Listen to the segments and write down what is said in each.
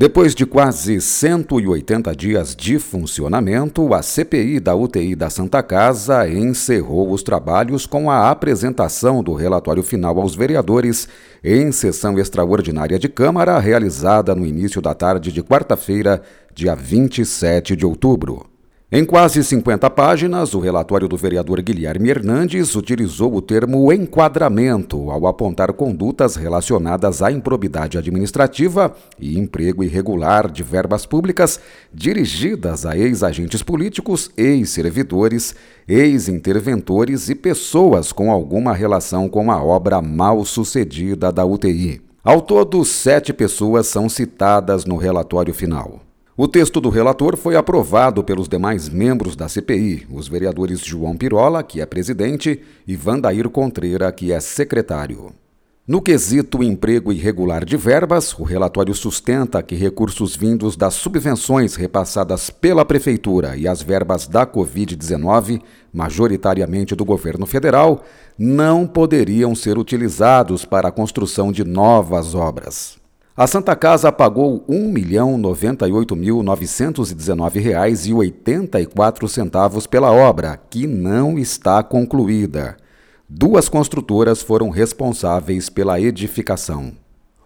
Depois de quase 180 dias de funcionamento, a CPI da UTI da Santa Casa encerrou os trabalhos com a apresentação do relatório final aos vereadores em sessão extraordinária de Câmara realizada no início da tarde de quarta-feira, dia 27 de outubro. Em quase 50 páginas, o relatório do vereador Guilherme Hernandes utilizou o termo enquadramento ao apontar condutas relacionadas à improbidade administrativa e emprego irregular de verbas públicas dirigidas a ex-agentes políticos, ex-servidores, ex-interventores e pessoas com alguma relação com a obra mal sucedida da UTI. Ao todo, sete pessoas são citadas no relatório final. O texto do relator foi aprovado pelos demais membros da CPI, os vereadores João Pirola, que é presidente, e Vandair Contreira, que é secretário. No quesito emprego irregular de verbas, o relatório sustenta que recursos vindos das subvenções repassadas pela Prefeitura e as verbas da Covid-19, majoritariamente do governo federal, não poderiam ser utilizados para a construção de novas obras. A Santa Casa pagou R$ 1.098.919,84 pela obra, que não está concluída. Duas construtoras foram responsáveis pela edificação.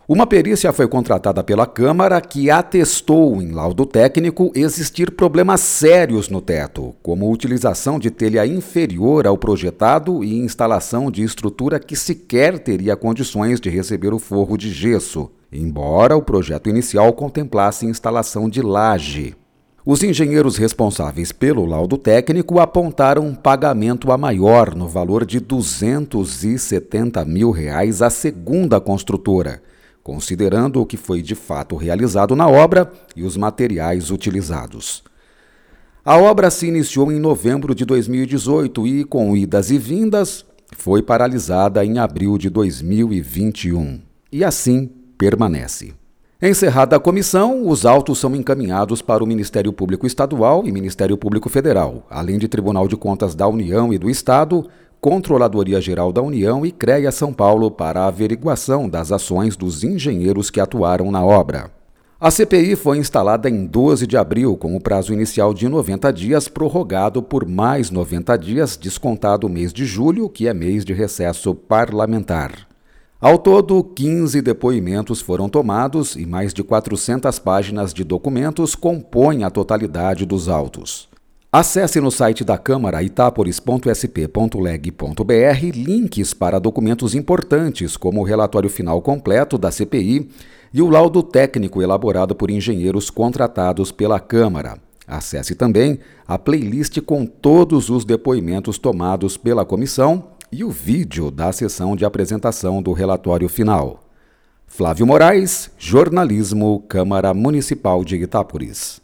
Uma perícia foi contratada pela Câmara que atestou em laudo técnico existir problemas sérios no teto, como utilização de telha inferior ao projetado e instalação de estrutura que sequer teria condições de receber o forro de gesso embora o projeto inicial contemplasse instalação de laje. Os engenheiros responsáveis pelo laudo técnico apontaram um pagamento a maior no valor de 270 mil reais à segunda construtora, considerando o que foi de fato realizado na obra e os materiais utilizados. A obra se iniciou em novembro de 2018 e, com idas e vindas, foi paralisada em abril de 2021. E assim permanece. Encerrada a comissão, os autos são encaminhados para o Ministério Público Estadual e Ministério Público Federal, além de Tribunal de Contas da União e do Estado, Controladoria Geral da União e CREA São Paulo para a averiguação das ações dos engenheiros que atuaram na obra. A CPI foi instalada em 12 de abril, com o prazo inicial de 90 dias prorrogado por mais 90 dias, descontado o mês de julho, que é mês de recesso parlamentar. Ao todo, 15 depoimentos foram tomados e mais de 400 páginas de documentos compõem a totalidade dos autos. Acesse no site da Câmara itaporis.sp.leg.br links para documentos importantes, como o relatório final completo da CPI e o laudo técnico elaborado por engenheiros contratados pela Câmara. Acesse também a playlist com todos os depoimentos tomados pela comissão e o vídeo da sessão de apresentação do relatório final. Flávio Moraes, Jornalismo, Câmara Municipal de Itápolis.